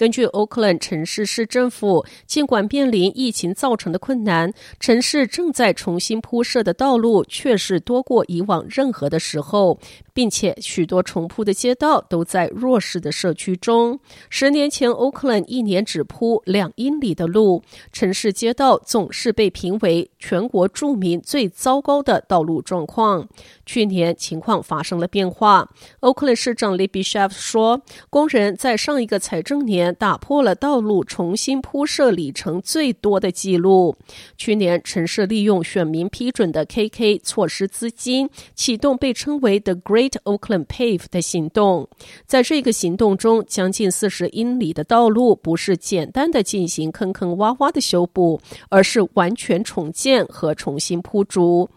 根据 Oakland 城市市政府，尽管面临疫情造成的困难，城市正在重新铺设的道路却是多过以往任何的时候。并且许多重铺的街道都在弱势的社区中。十年前，Oakland 一年只铺两英里的路，城市街道总是被评为全国著名最糟糕的道路状况。去年情况发生了变化，Oakland 市长 Libby Schaaf 说，工人在上一个财政年打破了道路重新铺设里程最多的记录。去年，城市利用选民批准的 KK 措施资金，启动被称为 The Great Oakland Pave 的行动，在这个行动中，将近四十英里的道路不是简单的进行坑坑洼洼的修补，而是完全重建和重新铺筑。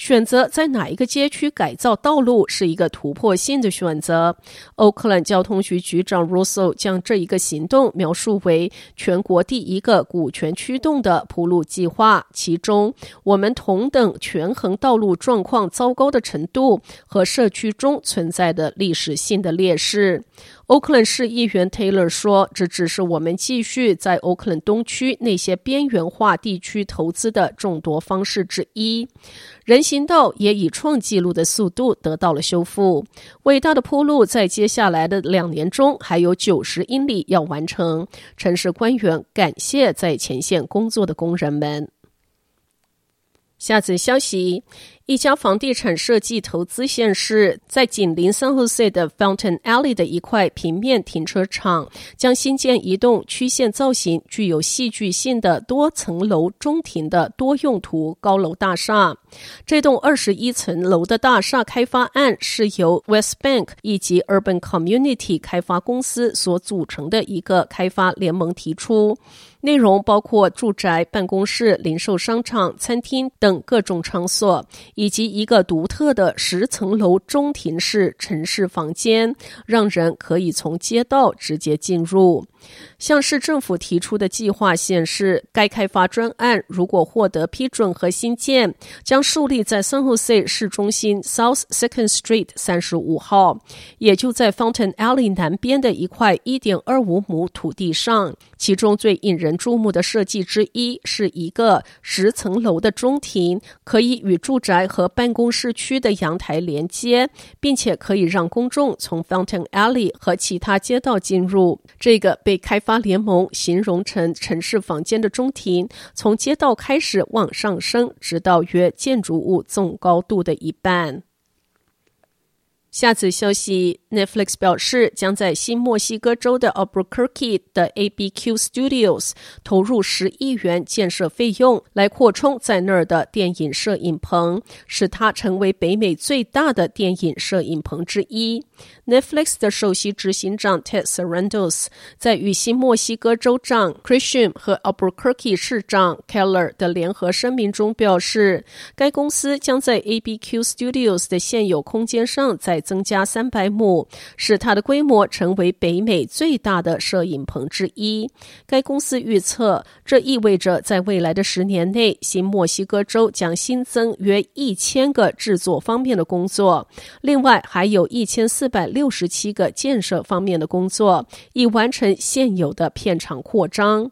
选择在哪一个街区改造道路是一个突破性的选择。欧克兰交通局局长 Russell 将这一个行动描述为全国第一个股权驱动的铺路计划，其中我们同等权衡道路状况糟糕的程度和社区中存在的历史性的劣势。欧克兰市议员 Taylor 说：“这只是我们继续在欧克兰东区那些边缘化地区投资的众多方式之一。人行道也以创纪录的速度得到了修复。伟大的铺路在接下来的两年中还有九十英里要完成。城市官员感谢在前线工作的工人们。”下次消息。一家房地产设计投资显示，在紧邻 San Jose 的 Fountain Alley 的一块平面停车场，将新建一栋曲线造型、具有戏剧性的多层楼中庭的多用途高楼大厦。这栋二十一层楼的大厦开发案是由 West Bank 以及 Urban Community 开发公司所组成的一个开发联盟提出，内容包括住宅、办公室、零售商场、餐厅等各种场所。以及一个独特的十层楼中庭式城市房间，让人可以从街道直接进入。向市政府提出的计划显示，该开发专案如果获得批准和新建，将树立在 San Jose 市中心 South Second Street 三十五号，也就在 Fountain Alley 南边的一块一点二五亩土地上。其中最引人注目的设计之一是一个十层楼的中庭，可以与住宅和办公室区的阳台连接，并且可以让公众从 Fountain Alley 和其他街道进入。这个被开发联盟形容成城市房间的中庭，从街道开始往上升，直到约建筑物总高度的一半。下次消息，Netflix 表示将在新墨西哥州的 Albuquerque 的 ABQ Studios 投入十亿元建设费用，来扩充在那儿的电影摄影棚，使它成为北美最大的电影摄影棚之一。Netflix 的首席执行长 Ted Sarandos 在与新墨西哥州长 Christian 和 Albuquerque 市长 Keller 的联合声明中表示，该公司将在 ABQ Studios 的现有空间上在增加三百亩，使它的规模成为北美最大的摄影棚之一。该公司预测，这意味着在未来的十年内，新墨西哥州将新增约一千个制作方面的工作，另外还有一千四百。六十七个建设方面的工作，以完成现有的片场扩张。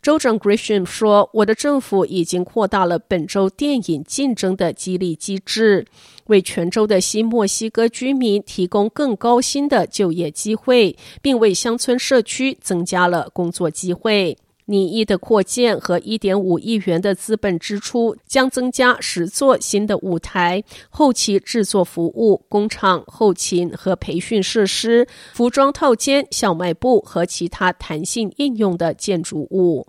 州长 Grisham 说：“我的政府已经扩大了本州电影竞争的激励机制，为全州的新墨西哥居民提供更高薪的就业机会，并为乡村社区增加了工作机会。”拟议的扩建和一点五亿元的资本支出将增加十座新的舞台、后期制作服务、工厂、后勤和培训设施、服装套间、小卖部和其他弹性应用的建筑物。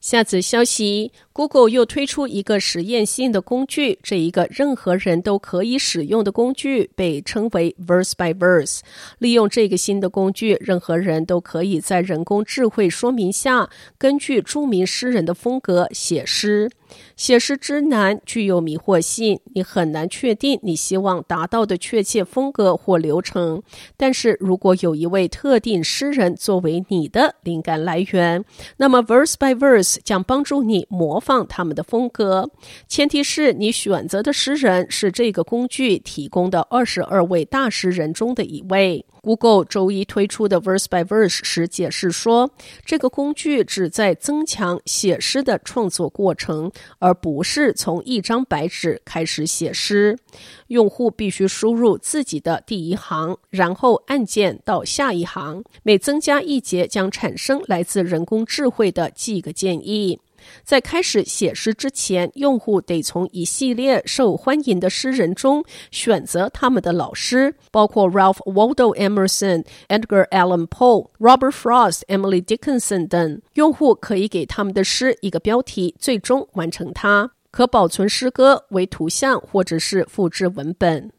下则消息：Google 又推出一个实验性的工具，这一个任何人都可以使用的工具被称为 Verse by Verse。利用这个新的工具，任何人都可以在人工智慧说明下，根据著名诗人的风格写诗。写诗之难具有迷惑性，你很难确定你希望达到的确切风格或流程。但是如果有一位特定诗人作为你的灵感来源，那么 Verse by Verse 将帮助你模仿他们的风格。前提是你选择的诗人是这个工具提供的二十二位大诗人中的一位。Google 周一推出的 Verse by Verse 时解释说，这个工具旨在增强写诗的创作过程，而不是从一张白纸开始写诗。用户必须输入自己的第一行，然后按键到下一行。每增加一节，将产生来自人工智慧的几个建议。在开始写诗之前，用户得从一系列受欢迎的诗人中选择他们的老师，包括 Ralph Waldo Emerson、Edgar Allan Poe、Robert Frost、Emily Dickinson 等。用户可以给他们的诗一个标题，最终完成它。可保存诗歌为图像，或者是复制文本。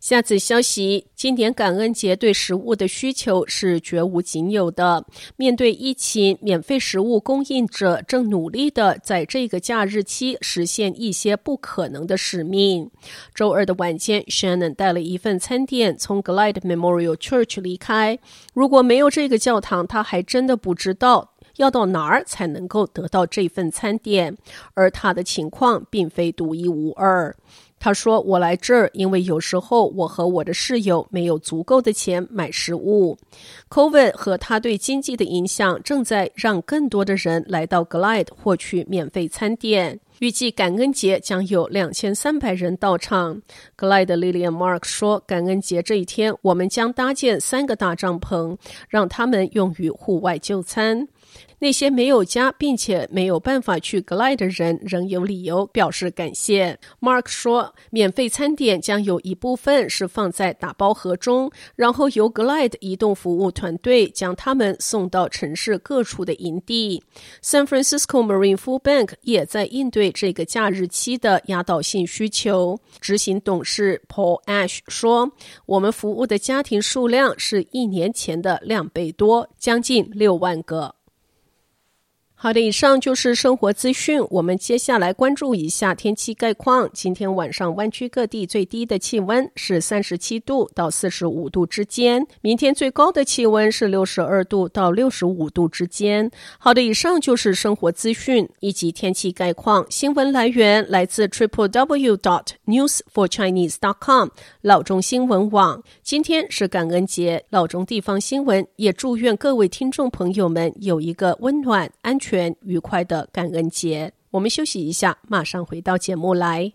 下次消息：今年感恩节对食物的需求是绝无仅有的。面对疫情，免费食物供应者正努力的在这个假日期实现一些不可能的使命。周二的晚间，Shannon 带了一份餐点从 Glide Memorial Church 离开。如果没有这个教堂，他还真的不知道要到哪儿才能够得到这份餐点。而他的情况并非独一无二。他说：“我来这儿，因为有时候我和我的室友没有足够的钱买食物。COVID 和他对经济的影响正在让更多的人来到 Glide 获取免费餐点。预计感恩节将有两千三百人到场。Glide 的 Lillian Mark 说：‘感恩节这一天，我们将搭建三个大帐篷，让他们用于户外就餐。’”那些没有家并且没有办法去 Glide 的人仍有理由表示感谢。Mark 说，免费餐点将有一部分是放在打包盒中，然后由 Glide 移动服务团队将他们送到城市各处的营地。San Francisco Marine Food Bank 也在应对这个假日期的压倒性需求。执行董事 Paul Ash 说：“我们服务的家庭数量是一年前的两倍多，将近六万个。”好的，以上就是生活资讯。我们接下来关注一下天气概况。今天晚上湾区各地最低的气温是三十七度到四十五度之间，明天最高的气温是六十二度到六十五度之间。好的，以上就是生活资讯以及天气概况。新闻来源来自 triple w dot news for chinese dot com 老中新闻网。今天是感恩节，老中地方新闻也祝愿各位听众朋友们有一个温暖安全。全愉快的感恩节，我们休息一下，马上回到节目来。